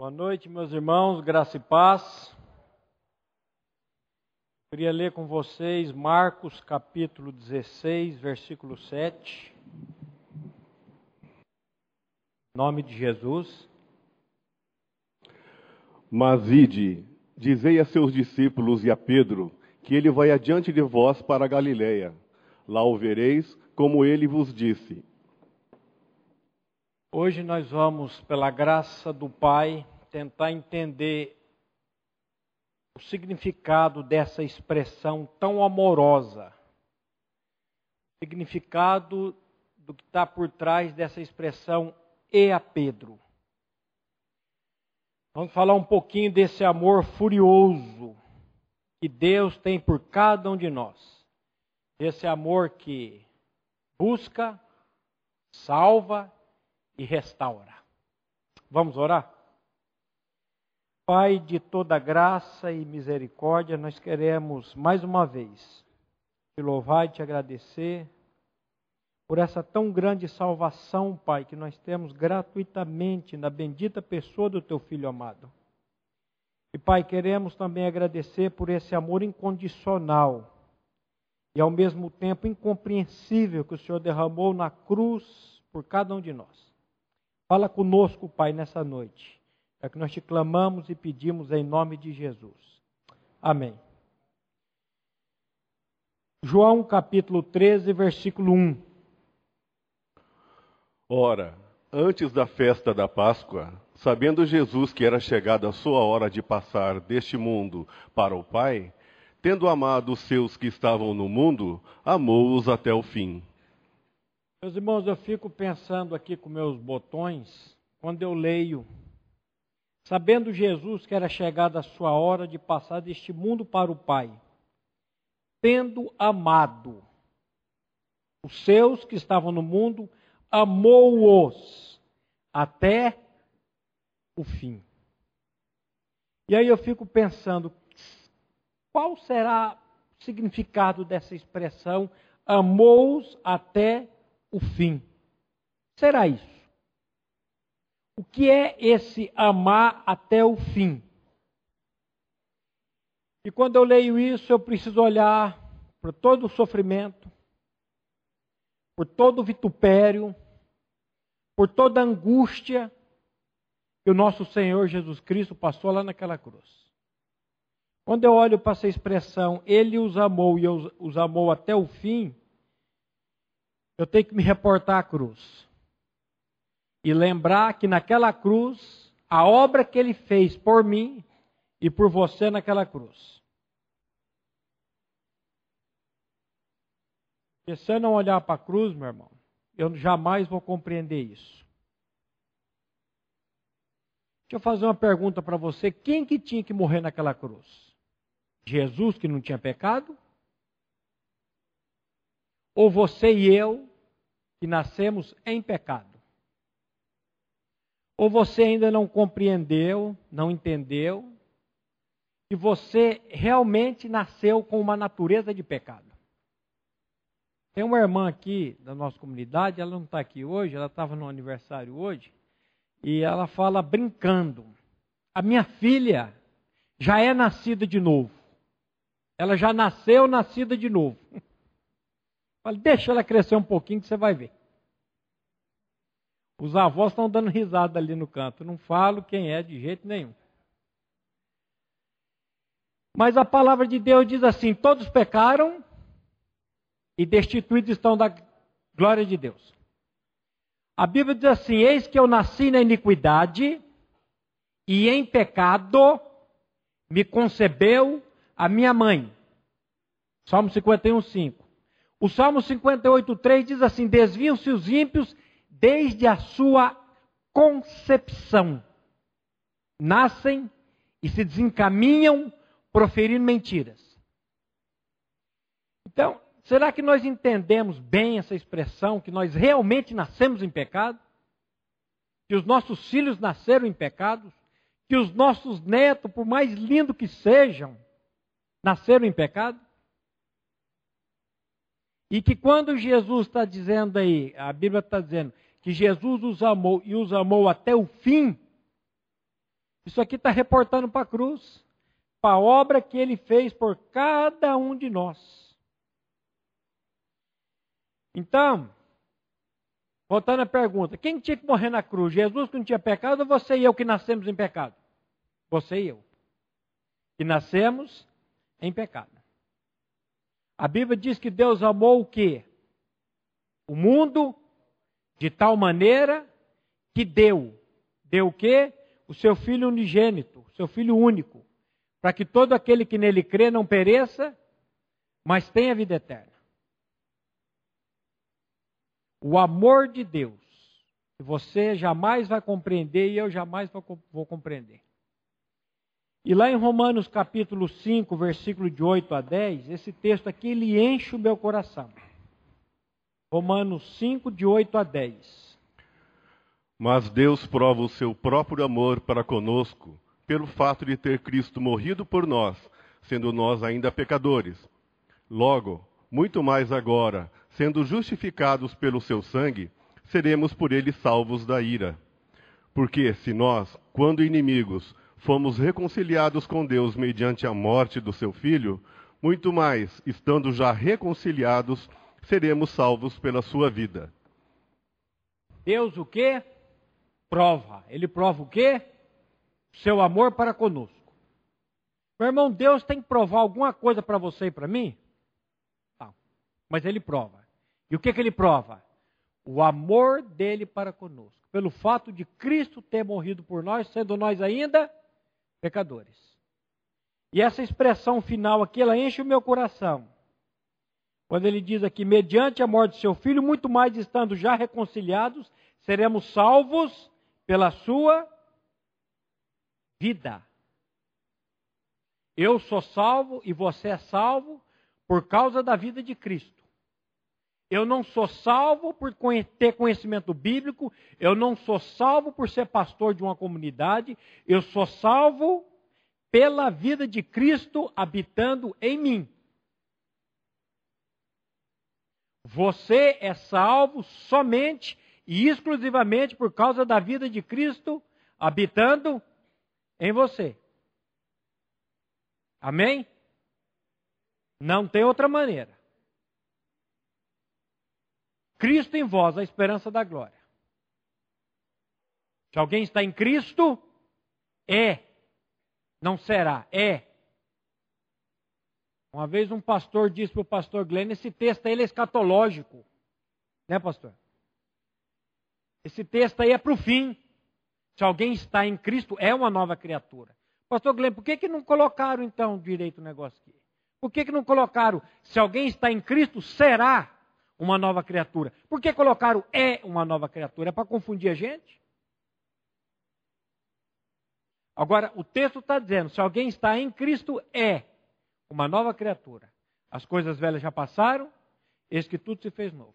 Boa noite, meus irmãos, graça e paz. Queria ler com vocês Marcos capítulo 16, versículo 7. Em nome de Jesus. Mas ide, dizei a seus discípulos e a Pedro, que ele vai adiante de vós para a Galiléia. Lá o vereis, como ele vos disse. Hoje nós vamos, pela graça do Pai, tentar entender o significado dessa expressão tão amorosa. O significado do que está por trás dessa expressão e a Pedro. Vamos falar um pouquinho desse amor furioso que Deus tem por cada um de nós. Esse amor que busca, salva e restaura. Vamos orar? Pai de toda graça e misericórdia, nós queremos mais uma vez te louvar e te agradecer por essa tão grande salvação, Pai, que nós temos gratuitamente na bendita pessoa do teu filho amado. E, Pai, queremos também agradecer por esse amor incondicional e ao mesmo tempo incompreensível que o Senhor derramou na cruz por cada um de nós. Fala conosco, Pai, nessa noite. É que nós te clamamos e pedimos em nome de Jesus. Amém. João capítulo 13, versículo 1. Ora, antes da festa da Páscoa, sabendo Jesus que era chegada a sua hora de passar deste mundo para o Pai, tendo amado os seus que estavam no mundo, amou-os até o fim. Meus irmãos, eu fico pensando aqui com meus botões, quando eu leio, sabendo Jesus que era chegada a sua hora de passar deste mundo para o Pai, tendo amado os seus que estavam no mundo, amou-os até o fim. E aí eu fico pensando, qual será o significado dessa expressão, amou-os até o fim. Será isso? O que é esse amar até o fim? E quando eu leio isso, eu preciso olhar para todo o sofrimento, por todo o vitupério, por toda a angústia que o nosso Senhor Jesus Cristo passou lá naquela cruz. Quando eu olho para essa expressão, Ele os amou e os amou até o fim, eu tenho que me reportar à cruz. E lembrar que naquela cruz, a obra que ele fez por mim e por você naquela cruz. E se eu não olhar para a cruz, meu irmão, eu jamais vou compreender isso. Deixa eu fazer uma pergunta para você: quem que tinha que morrer naquela cruz? Jesus que não tinha pecado? Ou você e eu que nascemos em pecado. Ou você ainda não compreendeu, não entendeu, que você realmente nasceu com uma natureza de pecado. Tem uma irmã aqui da nossa comunidade, ela não está aqui hoje, ela estava no aniversário hoje, e ela fala brincando: A minha filha já é nascida de novo. Ela já nasceu nascida de novo. Fala, deixa ela crescer um pouquinho que você vai ver. Os avós estão dando risada ali no canto. Não falo quem é de jeito nenhum. Mas a palavra de Deus diz assim: todos pecaram e destituídos estão da glória de Deus. A Bíblia diz assim: Eis que eu nasci na iniquidade e em pecado me concebeu a minha mãe. Salmo 51, 5. O Salmo 58, 3 diz assim: Desviam-se os ímpios desde a sua concepção. Nascem e se desencaminham proferindo mentiras. Então, será que nós entendemos bem essa expressão, que nós realmente nascemos em pecado? Que os nossos filhos nasceram em pecados? Que os nossos netos, por mais lindo que sejam, nasceram em pecado? E que quando Jesus está dizendo aí, a Bíblia está dizendo que Jesus os amou e os amou até o fim, Isso aqui está reportando para a cruz, para a obra que ele fez por cada um de nós. Então, voltando à pergunta: quem tinha que morrer na cruz? Jesus que não tinha pecado ou você e eu que nascemos em pecado? Você e eu. Que nascemos em pecado. A Bíblia diz que Deus amou o quê? O mundo de tal maneira que deu. Deu o quê? O seu filho unigênito, seu filho único, para que todo aquele que nele crê não pereça, mas tenha vida eterna. O amor de Deus, que você jamais vai compreender e eu jamais vou compreender. E lá em Romanos capítulo 5, versículo de 8 a 10, esse texto aqui ele enche o meu coração. Romanos 5, de 8 a 10. Mas Deus prova o seu próprio amor para conosco, pelo fato de ter Cristo morrido por nós, sendo nós ainda pecadores. Logo, muito mais agora, sendo justificados pelo seu sangue, seremos por ele salvos da ira. Porque se nós, quando inimigos, fomos reconciliados com Deus mediante a morte do seu filho, muito mais, estando já reconciliados, seremos salvos pela sua vida. Deus o que? Prova. Ele prova o que? Seu amor para conosco. Meu irmão, Deus tem que provar alguma coisa para você e para mim? Não. Mas ele prova. E o que, que ele prova? O amor dele para conosco. Pelo fato de Cristo ter morrido por nós, sendo nós ainda pecadores. E essa expressão final aqui, ela enche o meu coração. Quando ele diz aqui, mediante a morte de seu filho, muito mais estando já reconciliados, seremos salvos pela sua vida. Eu sou salvo e você é salvo por causa da vida de Cristo. Eu não sou salvo por ter conhecimento bíblico, eu não sou salvo por ser pastor de uma comunidade, eu sou salvo pela vida de Cristo habitando em mim. Você é salvo somente e exclusivamente por causa da vida de Cristo habitando em você. Amém? Não tem outra maneira. Cristo em vós, a esperança da glória. Se alguém está em Cristo, é. Não será, é. Uma vez um pastor disse para o pastor Glenn, esse texto aí é escatológico. Né, pastor? Esse texto aí é para o fim. Se alguém está em Cristo, é uma nova criatura. Pastor Glenn, por que, que não colocaram então direito o negócio aqui? Por que, que não colocaram, se alguém está em Cristo, será uma nova criatura. Por que colocaram é uma nova criatura? É para confundir a gente? Agora, o texto está dizendo: se alguém está em Cristo, é uma nova criatura. As coisas velhas já passaram, eis que tudo se fez novo.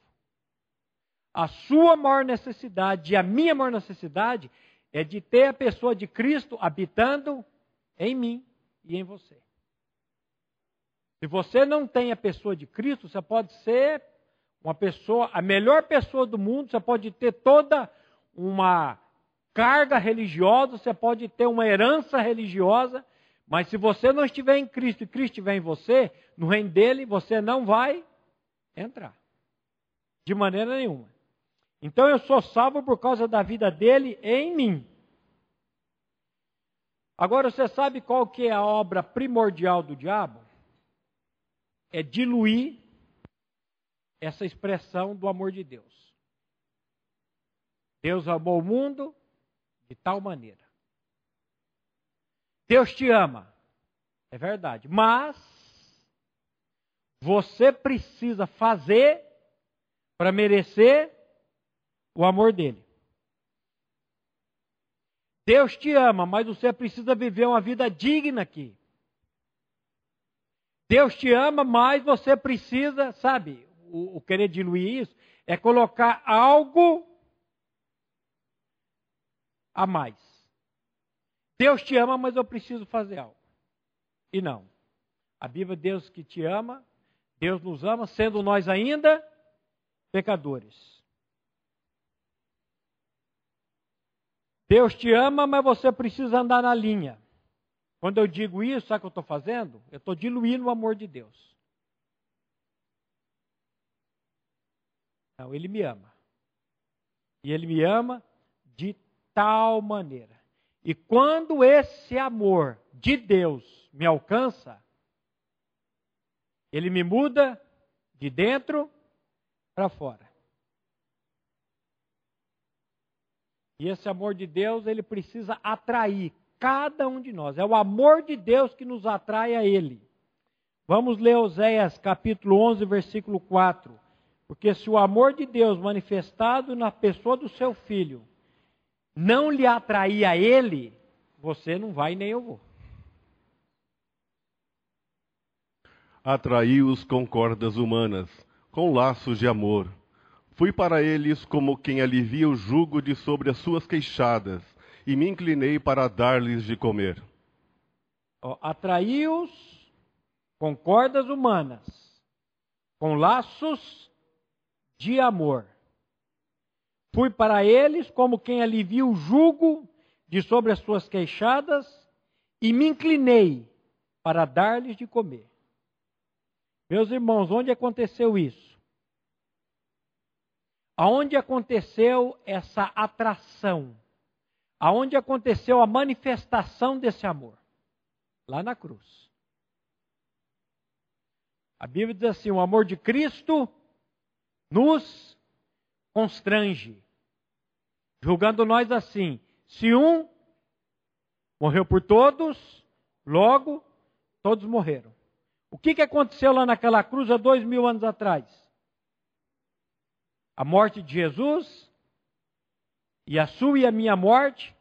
A sua maior necessidade e a minha maior necessidade é de ter a pessoa de Cristo habitando em mim e em você. Se você não tem a pessoa de Cristo, você pode ser uma pessoa, a melhor pessoa do mundo, você pode ter toda uma carga religiosa, você pode ter uma herança religiosa, mas se você não estiver em Cristo e Cristo estiver em você, no reino dele, você não vai entrar. De maneira nenhuma. Então eu sou salvo por causa da vida dele em mim. Agora você sabe qual que é a obra primordial do diabo? É diluir essa expressão do amor de Deus. Deus amou o mundo de tal maneira. Deus te ama, é verdade, mas você precisa fazer para merecer o amor dele. Deus te ama, mas você precisa viver uma vida digna aqui. Deus te ama, mas você precisa, sabe, o, o querer diluir isso é colocar algo a mais. Deus te ama, mas eu preciso fazer algo. E não. A Bíblia, Deus que te ama, Deus nos ama, sendo nós ainda pecadores. Deus te ama, mas você precisa andar na linha. Quando eu digo isso, sabe o que eu estou fazendo? Eu estou diluindo o amor de Deus. Não, Ele me ama. E Ele me ama de tal maneira. E quando esse amor de Deus me alcança, ele me muda de dentro para fora. E esse amor de Deus, ele precisa atrair cada um de nós. É o amor de Deus que nos atrai a ele. Vamos ler Oséias capítulo 11, versículo 4. Porque se o amor de Deus manifestado na pessoa do seu filho não lhe atrair a ele, você não vai nem eu vou. Atraí-os com cordas humanas, com laços de amor. Fui para eles como quem alivia o jugo de sobre as suas queixadas, e me inclinei para dar-lhes de comer. Atraí-os com cordas humanas, com laços de amor. Fui para eles como quem alivia o jugo de sobre as suas queixadas e me inclinei para dar-lhes de comer. Meus irmãos, onde aconteceu isso? Aonde aconteceu essa atração? Aonde aconteceu a manifestação desse amor? Lá na cruz. A Bíblia diz assim: o amor de Cristo nos constrange, julgando nós assim: se um morreu por todos, logo todos morreram. O que, que aconteceu lá naquela cruz há dois mil anos atrás? A morte de Jesus e a sua e a minha morte,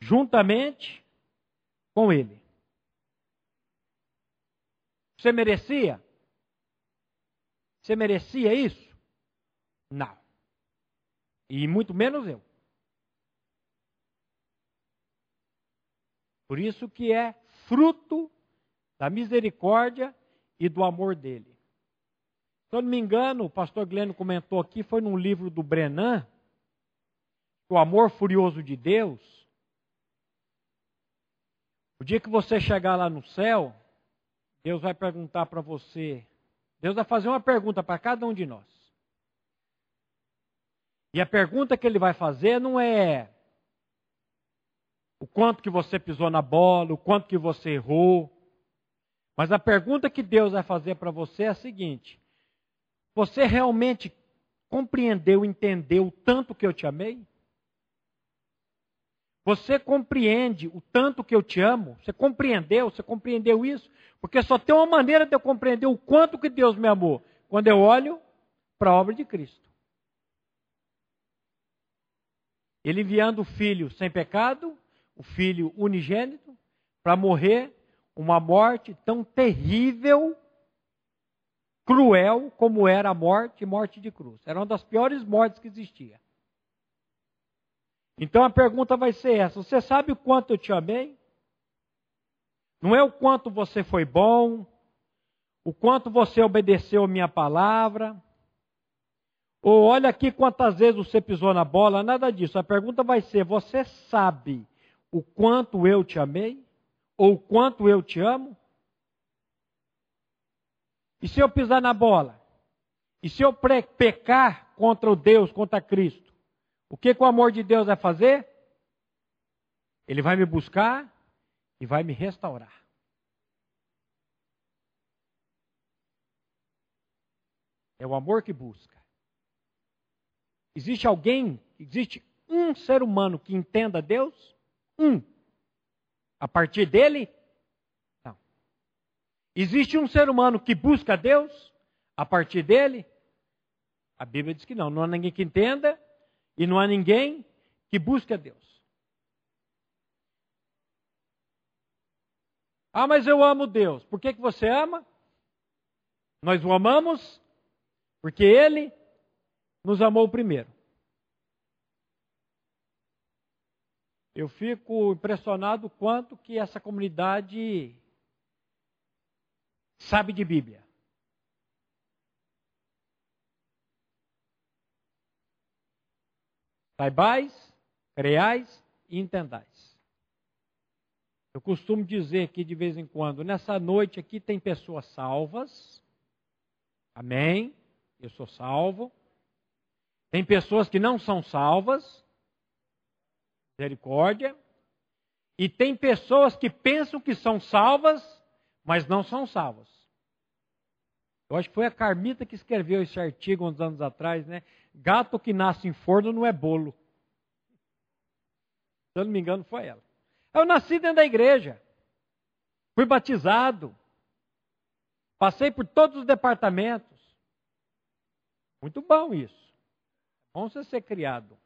juntamente com Ele. Você merecia? Você merecia isso? Não. E muito menos eu. Por isso que é fruto da misericórdia e do amor dele. Se eu não me engano, o pastor Gleno comentou aqui, foi num livro do Brenan, O Amor Furioso de Deus. O dia que você chegar lá no céu, Deus vai perguntar para você, Deus vai fazer uma pergunta para cada um de nós. E a pergunta que ele vai fazer não é o quanto que você pisou na bola, o quanto que você errou. Mas a pergunta que Deus vai fazer para você é a seguinte: Você realmente compreendeu, entendeu o tanto que eu te amei? Você compreende o tanto que eu te amo? Você compreendeu? Você compreendeu isso? Porque só tem uma maneira de eu compreender o quanto que Deus me amou. Quando eu olho para a obra de Cristo. Ele enviando o filho sem pecado, o filho unigênito, para morrer uma morte tão terrível, cruel como era a morte, morte de cruz. Era uma das piores mortes que existia. Então a pergunta vai ser essa: você sabe o quanto eu te amei? Não é o quanto você foi bom, o quanto você obedeceu a minha palavra, ou olha aqui quantas vezes você pisou na bola, nada disso. A pergunta vai ser: você sabe o quanto eu te amei? Ou o quanto eu te amo? E se eu pisar na bola? E se eu pecar contra o Deus, contra Cristo? O que, que o amor de Deus vai fazer? Ele vai me buscar e vai me restaurar. É o amor que busca. Existe alguém, existe um ser humano que entenda Deus? Um. A partir dele? Não. Existe um ser humano que busca Deus? A partir dele? A Bíblia diz que não. Não há ninguém que entenda e não há ninguém que busque a Deus. Ah, mas eu amo Deus. Por que, que você ama? Nós o amamos porque Ele nos amou primeiro. Eu fico impressionado quanto que essa comunidade sabe de Bíblia. Saibais, creais e entendais. Eu costumo dizer que de vez em quando, nessa noite aqui tem pessoas salvas. Amém? Eu sou salvo. Tem pessoas que não são salvas. Misericórdia. E tem pessoas que pensam que são salvas, mas não são salvas. Eu acho que foi a Carmita que escreveu esse artigo uns anos atrás, né? Gato que nasce em forno não é bolo. Se eu não me engano, foi ela. Eu nasci dentro da igreja. Fui batizado. Passei por todos os departamentos. Muito bom isso. É bom você ser criado.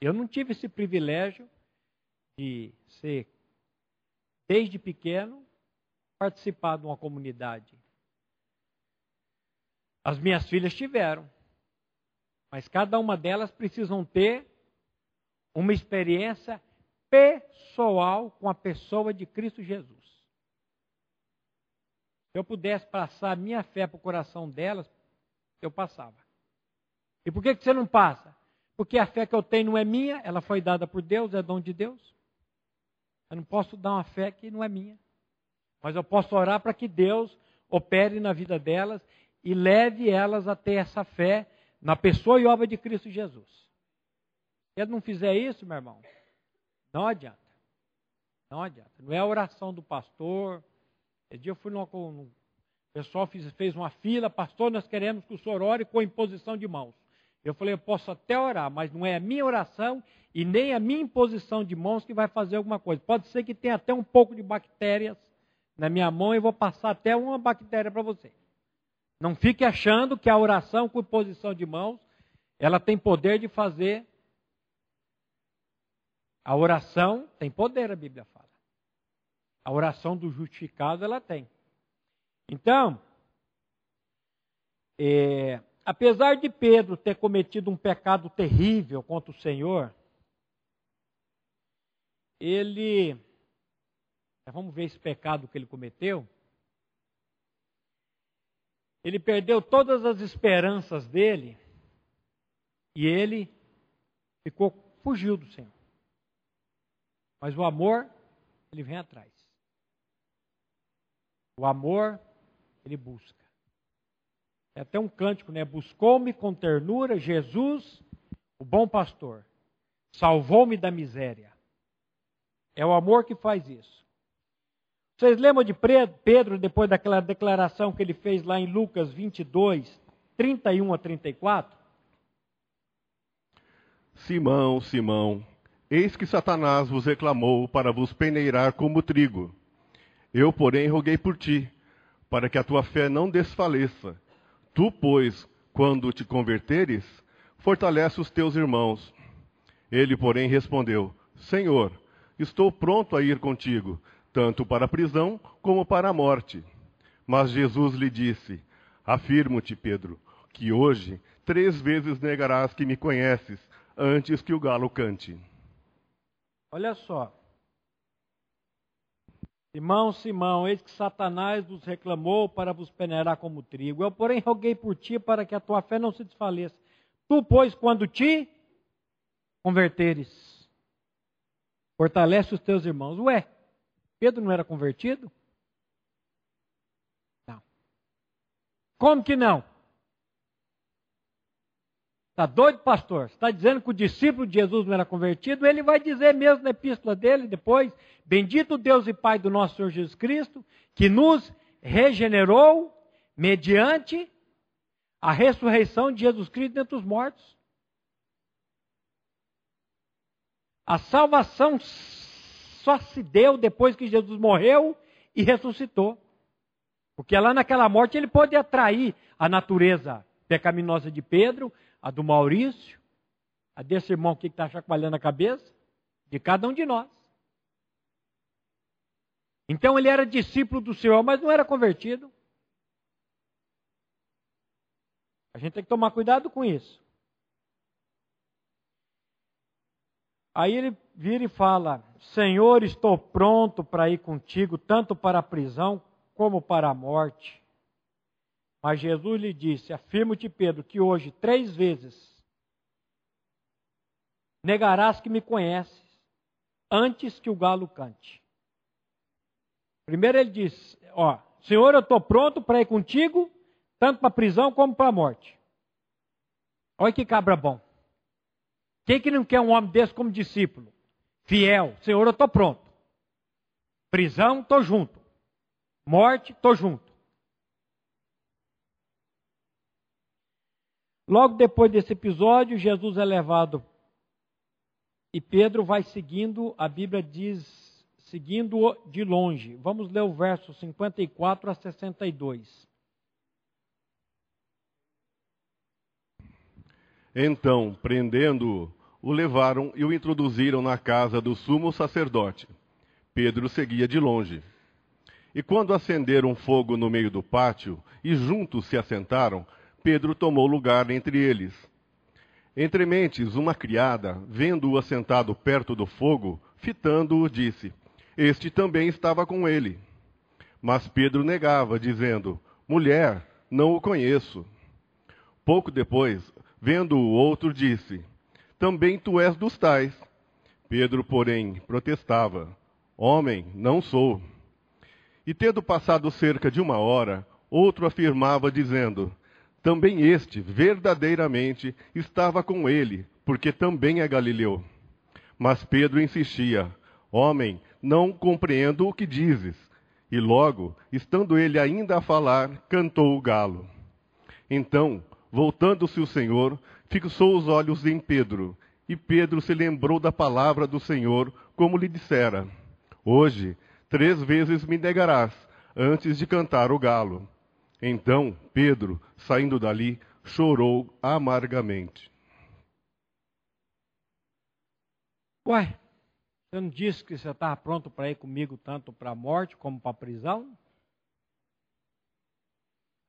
Eu não tive esse privilégio de ser, desde pequeno, participar de uma comunidade. As minhas filhas tiveram. Mas cada uma delas precisam ter uma experiência pessoal com a pessoa de Cristo Jesus. Se eu pudesse passar minha fé para o coração delas, eu passava. E por que, que você não passa? Porque a fé que eu tenho não é minha, ela foi dada por Deus, é dom de Deus. Eu não posso dar uma fé que não é minha. Mas eu posso orar para que Deus opere na vida delas e leve elas a ter essa fé na pessoa e obra de Cristo Jesus. Se ele não fizer isso, meu irmão, não adianta. Não adianta. Não é a oração do pastor. Esse dia eu fui numa. O pessoal fez, fez uma fila, pastor, nós queremos que o senhor ore com imposição de mãos. Eu falei, eu posso até orar, mas não é a minha oração e nem a minha imposição de mãos que vai fazer alguma coisa. Pode ser que tenha até um pouco de bactérias na minha mão e vou passar até uma bactéria para você. Não fique achando que a oração com imposição de mãos, ela tem poder de fazer a oração tem poder, a Bíblia fala. A oração do justificado ela tem. Então, é, apesar de Pedro ter cometido um pecado terrível contra o Senhor, ele. Vamos ver esse pecado que ele cometeu. Ele perdeu todas as esperanças dele e ele ficou fugiu do Senhor. Mas o amor, ele vem atrás. O amor, ele busca. É até um cântico, né? Buscou-me com ternura Jesus, o bom pastor. Salvou-me da miséria. É o amor que faz isso. Vocês lembram de Pedro, depois daquela declaração que ele fez lá em Lucas 22, 31 a 34? Simão, Simão, Eis que Satanás vos reclamou para vos peneirar como trigo. Eu, porém, roguei por ti, para que a tua fé não desfaleça. Tu, pois, quando te converteres, fortalece os teus irmãos. Ele, porém, respondeu: Senhor, estou pronto a ir contigo, tanto para a prisão como para a morte. Mas Jesus lhe disse: Afirmo-te, Pedro, que hoje três vezes negarás que me conheces, antes que o galo cante. Olha só. Simão, Simão, eis que Satanás vos reclamou para vos peneirar como trigo. Eu, porém, roguei por ti para que a tua fé não se desfaleça. Tu, pois, quando te converteres, fortalece os teus irmãos. Ué, Pedro não era convertido? Não. Como que não? Está doido, pastor? Está dizendo que o discípulo de Jesus não era convertido? Ele vai dizer mesmo na epístola dele depois: Bendito Deus e Pai do nosso Senhor Jesus Cristo, que nos regenerou mediante a ressurreição de Jesus Cristo dentre os mortos. A salvação só se deu depois que Jesus morreu e ressuscitou. Porque lá naquela morte ele pôde atrair a natureza pecaminosa de Pedro, a do Maurício, a desse irmão que está chacoalhando a cabeça, de cada um de nós. Então ele era discípulo do Senhor, mas não era convertido. A gente tem que tomar cuidado com isso. Aí ele vira e fala: Senhor, estou pronto para ir contigo, tanto para a prisão como para a morte. Mas Jesus lhe disse: Afirmo-te, Pedro, que hoje, três vezes, negarás que me conheces antes que o galo cante. Primeiro ele diz: Ó, Senhor, eu estou pronto para ir contigo, tanto para a prisão como para a morte. Olha que cabra bom. Quem que não quer um homem desse como discípulo? Fiel. Senhor, eu estou pronto. Prisão, estou junto. Morte, estou junto. Logo depois desse episódio, Jesus é levado e Pedro vai seguindo, a Bíblia diz, seguindo de longe. Vamos ler o verso 54 a 62. Então, prendendo-o, o levaram e o introduziram na casa do sumo sacerdote. Pedro seguia de longe. E quando acenderam fogo no meio do pátio e juntos se assentaram, Pedro tomou lugar entre eles. Entre mentes, uma criada, vendo-o assentado perto do fogo, fitando-o, disse: Este também estava com ele. Mas Pedro negava, dizendo: Mulher, não o conheço. Pouco depois, vendo o outro, disse: Também tu és dos tais. Pedro, porém, protestava: Homem, não sou. E tendo passado cerca de uma hora, outro afirmava, dizendo: Também este, verdadeiramente, estava com ele, porque também é galileu. Mas Pedro insistia: Homem, não compreendo o que dizes. E logo, estando ele ainda a falar, cantou o galo. Então, voltando-se o Senhor, fixou os olhos em Pedro, e Pedro se lembrou da palavra do Senhor, como lhe dissera: Hoje, três vezes me negarás, antes de cantar o galo. Então, Pedro, saindo dali, chorou amargamente. Ué, você não disse que você estava pronto para ir comigo tanto para a morte como para a prisão?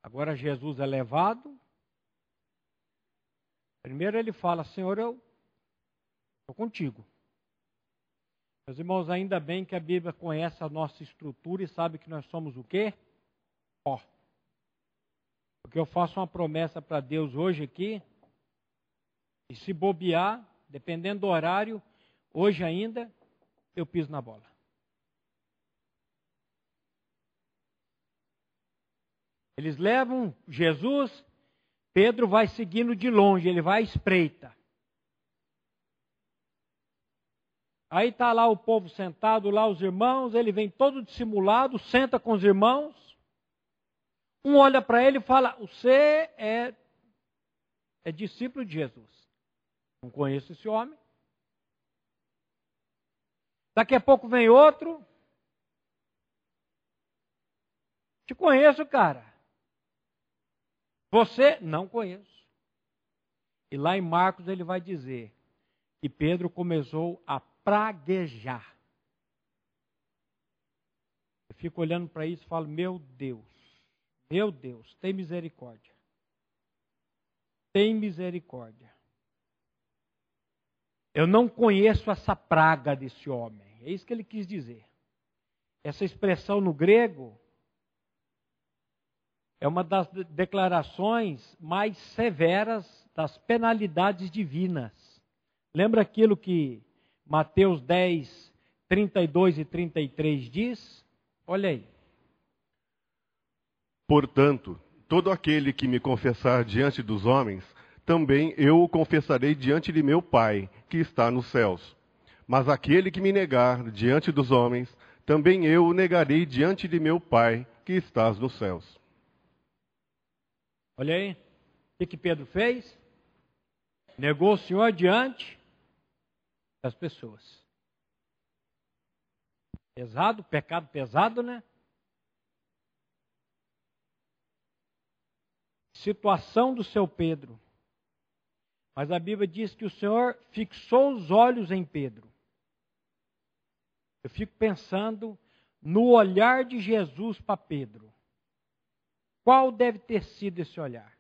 Agora Jesus é levado. Primeiro ele fala, Senhor, eu estou contigo. Meus irmãos, ainda bem que a Bíblia conhece a nossa estrutura e sabe que nós somos o quê? Ó. Porque eu faço uma promessa para Deus hoje aqui, e se bobear, dependendo do horário, hoje ainda, eu piso na bola. Eles levam Jesus, Pedro vai seguindo de longe, ele vai à espreita. Aí está lá o povo sentado, lá os irmãos, ele vem todo dissimulado, senta com os irmãos. Um olha para ele e fala: Você é, é discípulo de Jesus. Não conheço esse homem. Daqui a pouco vem outro. Te conheço, cara. Você não conheço. E lá em Marcos ele vai dizer que Pedro começou a praguejar. Eu fico olhando para isso e falo: Meu Deus, meu Deus, tem misericórdia. Tem misericórdia. Eu não conheço essa praga desse homem. É isso que ele quis dizer. Essa expressão no grego é uma das declarações mais severas das penalidades divinas. Lembra aquilo que Mateus 10, 32 e 33 diz: olha aí. Portanto, todo aquele que me confessar diante dos homens, também eu o confessarei diante de meu Pai, que está nos céus. Mas aquele que me negar diante dos homens, também eu o negarei diante de meu Pai, que estás nos céus. Olha aí, o que Pedro fez? Negou o Senhor diante das pessoas. Pesado, pecado pesado, né? Situação do seu Pedro. Mas a Bíblia diz que o Senhor fixou os olhos em Pedro. Eu fico pensando no olhar de Jesus para Pedro. Qual deve ter sido esse olhar?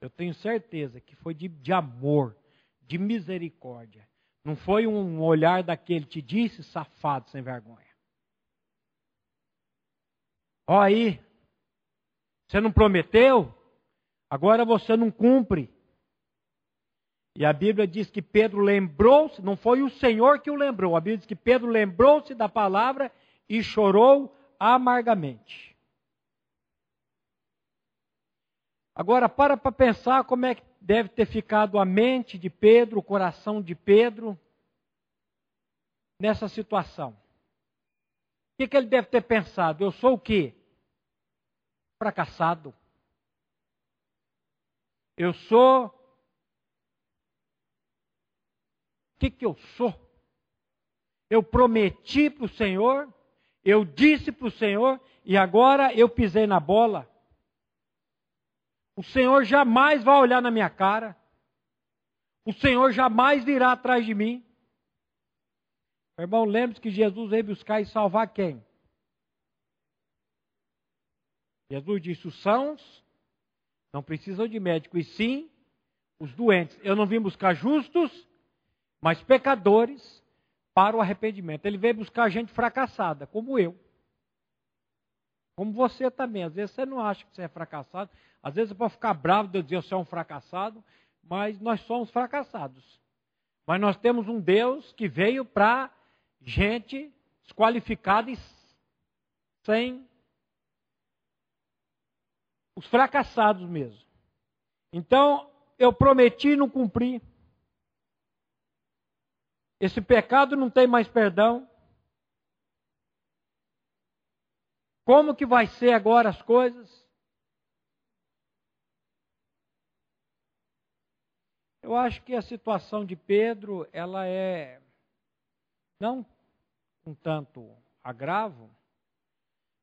Eu tenho certeza que foi de, de amor, de misericórdia. Não foi um olhar daquele te disse, safado sem vergonha. Ó aí, você não prometeu, agora você não cumpre. E a Bíblia diz que Pedro lembrou-se, não foi o Senhor que o lembrou, a Bíblia diz que Pedro lembrou-se da palavra e chorou amargamente. Agora, para para pensar como é que deve ter ficado a mente de Pedro, o coração de Pedro, nessa situação. O que, que ele deve ter pensado? Eu sou o quê? Fracassado. Eu sou. O que, que eu sou? Eu prometi para o Senhor, eu disse para o Senhor, e agora eu pisei na bola. O Senhor jamais vai olhar na minha cara. O Senhor jamais virá atrás de mim. irmão, lembre-se que Jesus veio buscar e salvar quem? Jesus disse: os sãos não precisam de médico, e sim os doentes. Eu não vim buscar justos, mas pecadores para o arrependimento. Ele veio buscar gente fracassada, como eu. Como você também. Às vezes você não acha que você é fracassado. Às vezes você pode ficar bravo de eu dizer que você é um fracassado, mas nós somos fracassados. Mas nós temos um Deus que veio para gente desqualificada e sem os fracassados mesmo. Então, eu prometi e não cumpri. Esse pecado não tem mais perdão. Como que vai ser agora as coisas? Eu acho que a situação de Pedro, ela é não um tanto agravo,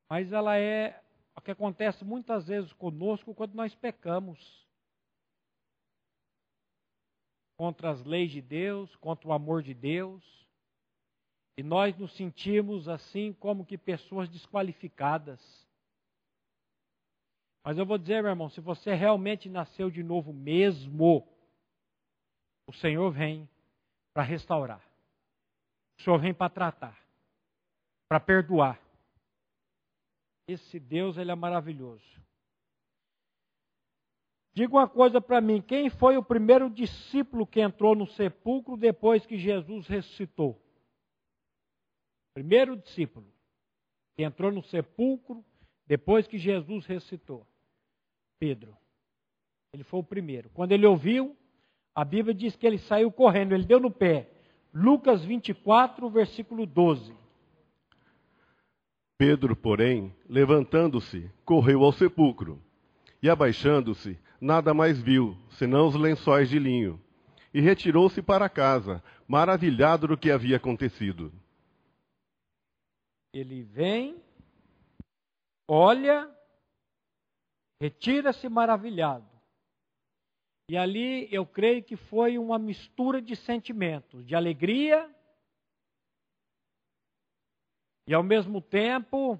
mas ela é o que acontece muitas vezes conosco quando nós pecamos contra as leis de Deus, contra o amor de Deus, e nós nos sentimos assim como que pessoas desqualificadas. Mas eu vou dizer, meu irmão, se você realmente nasceu de novo mesmo, o Senhor vem para restaurar. O Senhor vem para tratar, para perdoar. Esse Deus, ele é maravilhoso. Diga uma coisa para mim: quem foi o primeiro discípulo que entrou no sepulcro depois que Jesus ressuscitou? Primeiro discípulo que entrou no sepulcro depois que Jesus ressuscitou? Pedro. Ele foi o primeiro. Quando ele ouviu, a Bíblia diz que ele saiu correndo, ele deu no pé. Lucas 24, versículo 12. Pedro, porém, levantando-se, correu ao sepulcro. E abaixando-se, nada mais viu, senão os lençóis de linho. E retirou-se para casa, maravilhado do que havia acontecido. Ele vem, olha, retira-se maravilhado. E ali eu creio que foi uma mistura de sentimentos, de alegria e ao mesmo tempo,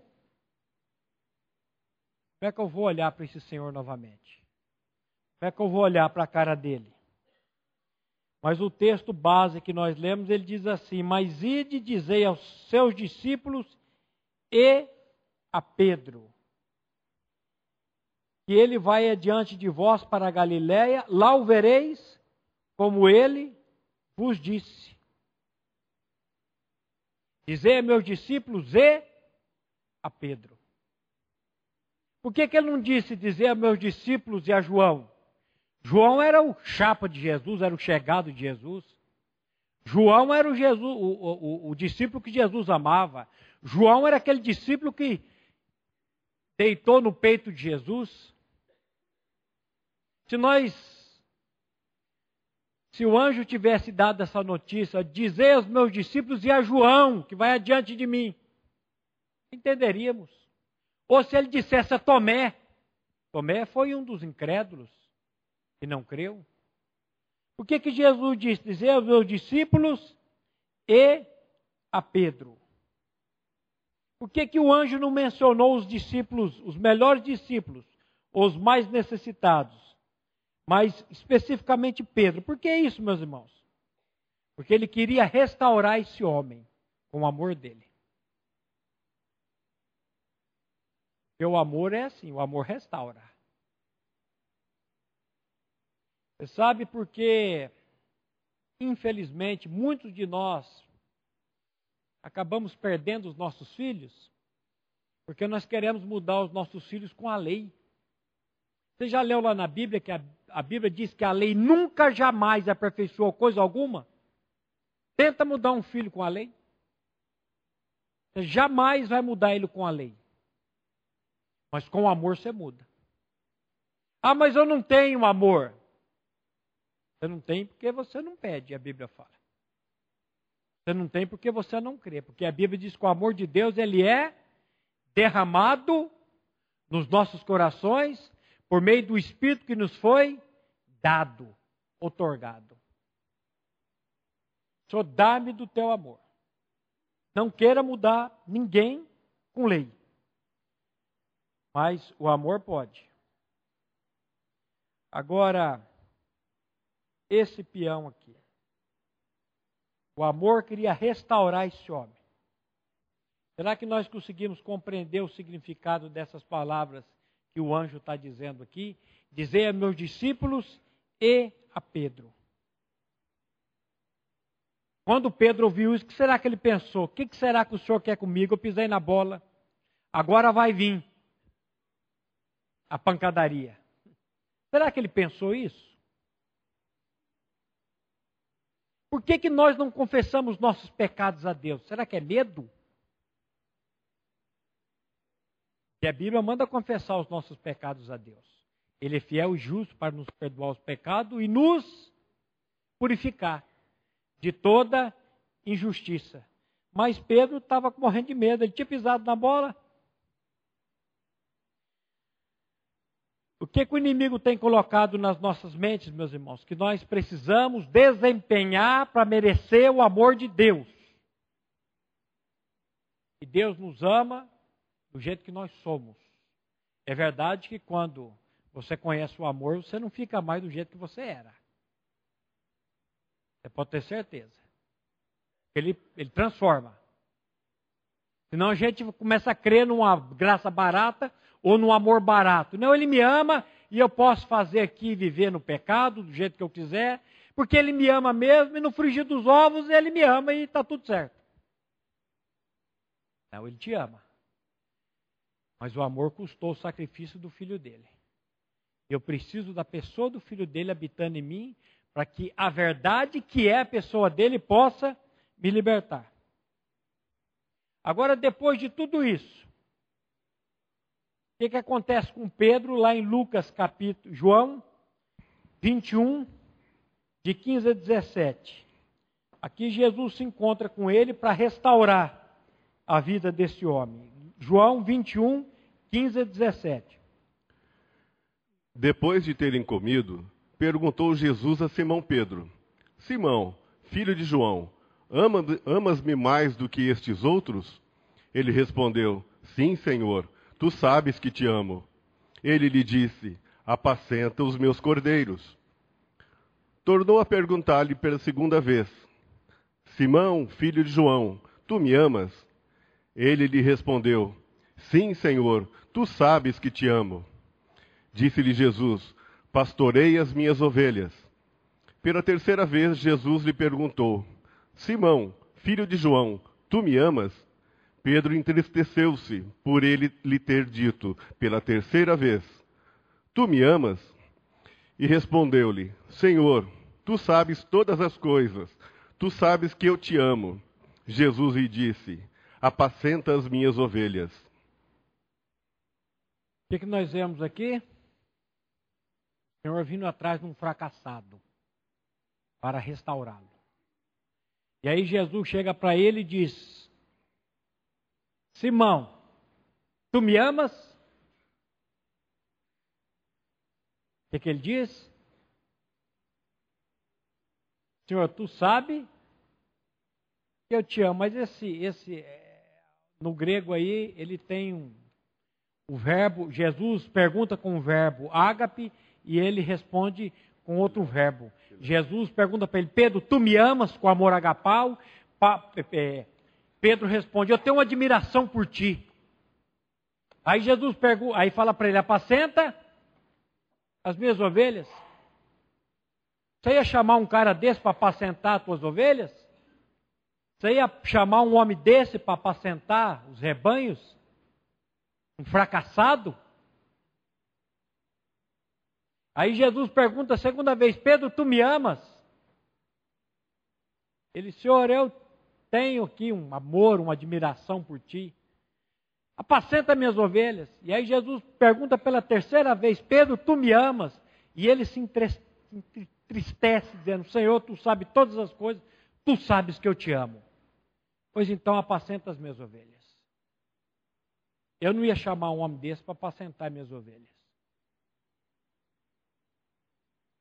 como é que eu vou olhar para esse Senhor novamente? Como é que eu vou olhar para a cara dele? Mas o texto base que nós lemos, ele diz assim: Mas ide dizei aos seus discípulos e a Pedro que ele vai adiante de vós para a Galiléia, lá o vereis, como ele vos disse. Dizei a meus discípulos e a Pedro. Por que, que ele não disse dizer a meus discípulos e a João? João era o chapa de Jesus, era o chegado de Jesus. João era o, Jesus, o, o, o discípulo que Jesus amava. João era aquele discípulo que deitou no peito de Jesus. Se nós, se o anjo tivesse dado essa notícia, dizer aos meus discípulos e a João, que vai adiante de mim, entenderíamos. Ou se ele dissesse a Tomé, Tomé foi um dos incrédulos que não creu. O que, que Jesus disse? Dizer aos meus discípulos e a Pedro. Por que, que o anjo não mencionou os discípulos, os melhores discípulos, os mais necessitados? Mas especificamente Pedro. Por que isso, meus irmãos? Porque ele queria restaurar esse homem com o amor dele. Porque o amor é assim, o amor restaura. Você sabe porque infelizmente, muitos de nós acabamos perdendo os nossos filhos porque nós queremos mudar os nossos filhos com a lei. Você já leu lá na Bíblia que a, a Bíblia diz que a lei nunca jamais aperfeiçoou coisa alguma? Tenta mudar um filho com a lei. Você jamais vai mudar ele com a lei. Mas com o amor você muda. Ah, mas eu não tenho amor. Você não tem porque você não pede, a Bíblia fala. Você não tem porque você não crê, porque a Bíblia diz que o amor de Deus ele é derramado nos nossos corações por meio do Espírito que nos foi dado, otorgado. Senhor, dá-me do teu amor. Não queira mudar ninguém com lei. Mas o amor pode. Agora, esse peão aqui. O amor queria restaurar esse homem. Será que nós conseguimos compreender o significado dessas palavras que o anjo está dizendo aqui? Dizer a meus discípulos e a Pedro. Quando Pedro ouviu isso, o que será que ele pensou? O que será que o senhor quer comigo? Eu pisei na bola. Agora vai vir a pancadaria. Será que ele pensou isso? Por que, que nós não confessamos nossos pecados a Deus? Será que é medo? E a Bíblia manda confessar os nossos pecados a Deus. Ele é fiel e justo para nos perdoar os pecados e nos purificar de toda injustiça. Mas Pedro estava morrendo de medo, ele tinha pisado na bola. O que, que o inimigo tem colocado nas nossas mentes, meus irmãos? Que nós precisamos desempenhar para merecer o amor de Deus. E Deus nos ama do jeito que nós somos. É verdade que quando você conhece o amor, você não fica mais do jeito que você era. Você pode ter certeza. Ele, ele transforma. Senão a gente começa a crer numa graça barata ou num amor barato. Não, ele me ama e eu posso fazer aqui viver no pecado do jeito que eu quiser, porque ele me ama mesmo e no frigir dos ovos ele me ama e está tudo certo. Não, ele te ama. Mas o amor custou o sacrifício do filho dele. Eu preciso da pessoa do filho dele habitando em mim, para que a verdade que é a pessoa dele possa me libertar. Agora, depois de tudo isso, o que, que acontece com Pedro lá em Lucas capítulo, João 21, de 15 a 17? Aqui Jesus se encontra com ele para restaurar a vida desse homem. João 21, 15 a 17. Depois de terem comido, perguntou Jesus a Simão Pedro: Simão, filho de João, amas-me mais do que estes outros? Ele respondeu: Sim, Senhor, tu sabes que te amo. Ele lhe disse: Apacenta os meus cordeiros. Tornou a perguntar-lhe pela segunda vez: Simão, filho de João, tu me amas? Ele lhe respondeu: Sim, Senhor, tu sabes que te amo. Disse-lhe Jesus: Pastorei as minhas ovelhas. Pela terceira vez, Jesus lhe perguntou: Simão, filho de João, tu me amas? Pedro entristeceu-se por ele lhe ter dito pela terceira vez: Tu me amas? E respondeu-lhe: Senhor, tu sabes todas as coisas, tu sabes que eu te amo. Jesus lhe disse: apacenta as minhas ovelhas. O que, que nós vemos aqui? O Senhor vindo atrás de um fracassado para restaurá-lo. E aí Jesus chega para ele e diz: Simão, tu me amas? O que, que ele diz? Senhor, tu sabe que eu te amo, mas esse, esse no grego aí, ele tem um, o verbo, Jesus pergunta com o verbo ágape e ele responde com outro verbo. Jesus pergunta para ele, Pedro, tu me amas com amor agapau? Pa, é, Pedro responde, eu tenho uma admiração por ti. Aí Jesus pergunta, aí fala para ele, apacenta as minhas ovelhas. Você ia chamar um cara desse para apacentar as tuas ovelhas? Você ia chamar um homem desse para apacentar os rebanhos? Um fracassado? Aí Jesus pergunta a segunda vez: Pedro, tu me amas? Ele, Senhor, eu tenho aqui um amor, uma admiração por ti. Apacenta minhas ovelhas. E aí Jesus pergunta pela terceira vez: Pedro, tu me amas? E ele se entristece, dizendo: Senhor, tu sabes todas as coisas, tu sabes que eu te amo. Pois então apacenta as minhas ovelhas. Eu não ia chamar um homem desse para apacentar minhas ovelhas.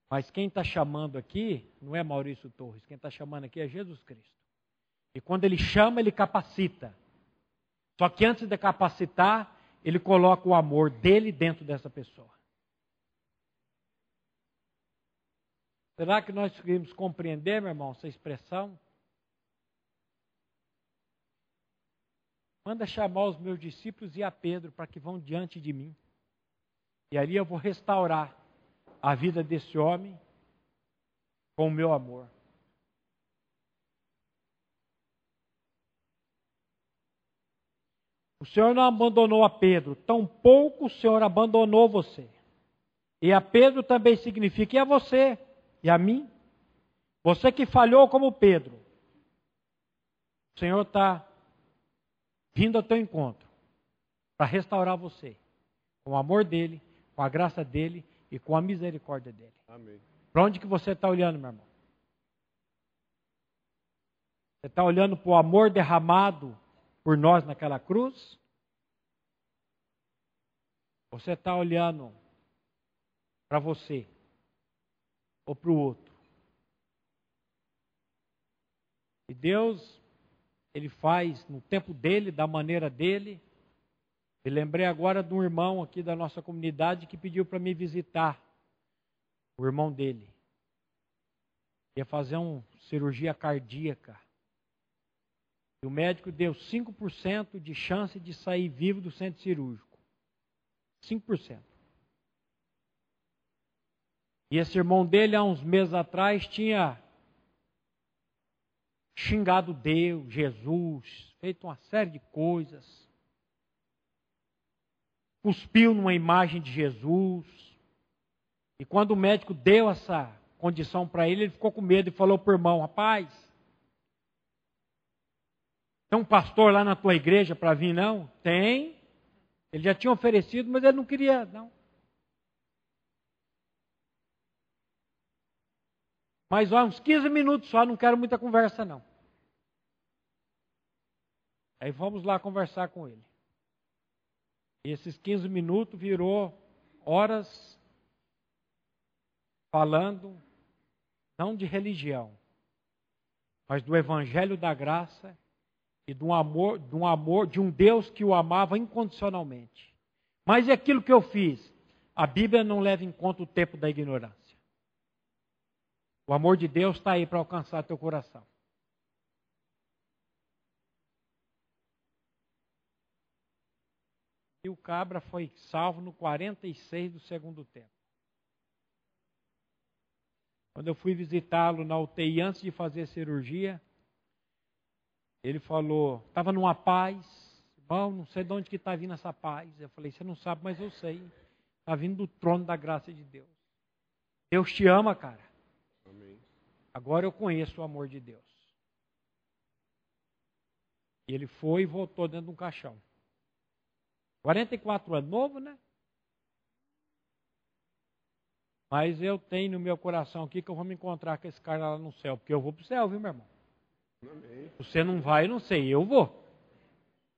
Mas quem está chamando aqui não é Maurício Torres, quem está chamando aqui é Jesus Cristo. E quando ele chama, ele capacita. Só que antes de capacitar, ele coloca o amor dele dentro dessa pessoa. Será que nós conseguimos compreender, meu irmão, essa expressão? Manda chamar os meus discípulos e a Pedro para que vão diante de mim. E ali eu vou restaurar a vida desse homem com o meu amor. O Senhor não abandonou a Pedro, tampouco o Senhor abandonou você. E a Pedro também significa e a você e a mim. Você que falhou como Pedro. O Senhor está vindo ao teu encontro para restaurar você com o amor dele, com a graça dele e com a misericórdia dele. Para onde que você está olhando, meu irmão? Você está olhando para o amor derramado por nós naquela cruz? Você está olhando para você ou para o outro? E Deus, Ele faz no tempo dele, da maneira dele, me lembrei agora de um irmão aqui da nossa comunidade que pediu para me visitar, o irmão dele. Ia fazer uma cirurgia cardíaca. E o médico deu 5% de chance de sair vivo do centro cirúrgico. 5%. E esse irmão dele, há uns meses atrás, tinha xingado Deus, Jesus, feito uma série de coisas cuspiu numa imagem de Jesus. E quando o médico deu essa condição para ele, ele ficou com medo e falou para o irmão: Rapaz, tem um pastor lá na tua igreja para vir, não? Tem. Ele já tinha oferecido, mas ele não queria, não. Mas ó, uns 15 minutos só, não quero muita conversa, não. Aí vamos lá conversar com ele. E esses 15 minutos virou horas falando não de religião, mas do evangelho da graça e de um amor, de um amor, de um Deus que o amava incondicionalmente. Mas é aquilo que eu fiz. A Bíblia não leva em conta o tempo da ignorância. O amor de Deus está aí para alcançar teu coração. E o cabra foi salvo no 46 do segundo tempo. Quando eu fui visitá-lo na UTI antes de fazer a cirurgia, ele falou, estava numa paz, irmão, não sei de onde que está vindo essa paz. Eu falei, você não sabe, mas eu sei. Está vindo do trono da graça de Deus. Deus te ama, cara. Agora eu conheço o amor de Deus. E ele foi e voltou dentro de um caixão. 44 anos, novo, né? Mas eu tenho no meu coração aqui que eu vou me encontrar com esse cara lá no céu, porque eu vou para o céu, viu, meu irmão? Amém. Você não vai, eu não sei, eu vou.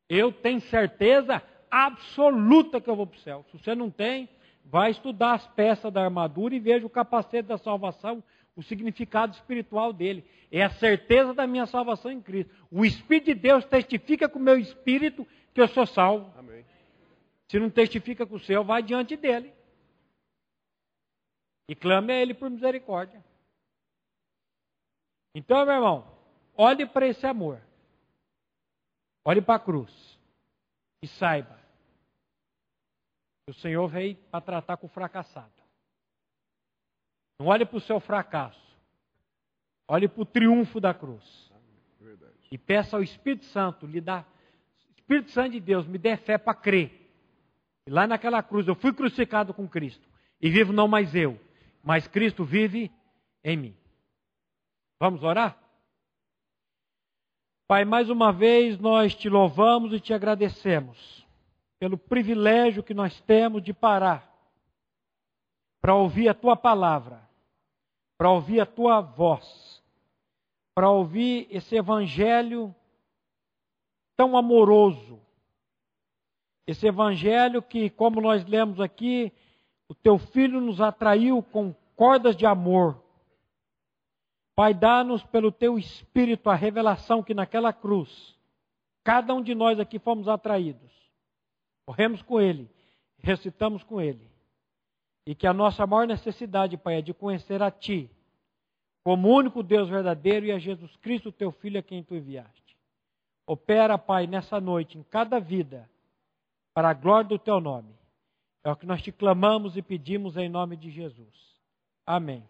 Eu tenho certeza absoluta que eu vou para o céu. Se você não tem, vai estudar as peças da armadura e veja o capacete da salvação, o significado espiritual dele. É a certeza da minha salvação em Cristo. O Espírito de Deus testifica com o meu espírito que eu sou salvo. Amém. Se não testifica com o seu, vai diante dele. E clame a ele por misericórdia. Então, meu irmão, olhe para esse amor. Olhe para a cruz. E saiba que o Senhor veio para tratar com o fracassado. Não olhe para o seu fracasso. Olhe para o triunfo da cruz. E peça ao Espírito Santo lhe dar. Espírito Santo de Deus, me dê fé para crer. E lá naquela cruz eu fui crucificado com Cristo. E vivo não mais eu, mas Cristo vive em mim. Vamos orar? Pai, mais uma vez nós te louvamos e te agradecemos pelo privilégio que nós temos de parar para ouvir a tua palavra, para ouvir a tua voz, para ouvir esse evangelho tão amoroso. Esse evangelho que, como nós lemos aqui, o teu filho nos atraiu com cordas de amor. Pai, dá-nos pelo teu espírito a revelação que naquela cruz, cada um de nós aqui fomos atraídos. Corremos com ele, recitamos com ele. E que a nossa maior necessidade, Pai, é de conhecer a Ti, como único Deus verdadeiro e a Jesus Cristo, teu Filho, a quem Tu enviaste. Opera, Pai, nessa noite, em cada vida, para a glória do Teu nome. É o que nós te clamamos e pedimos em nome de Jesus. Amém.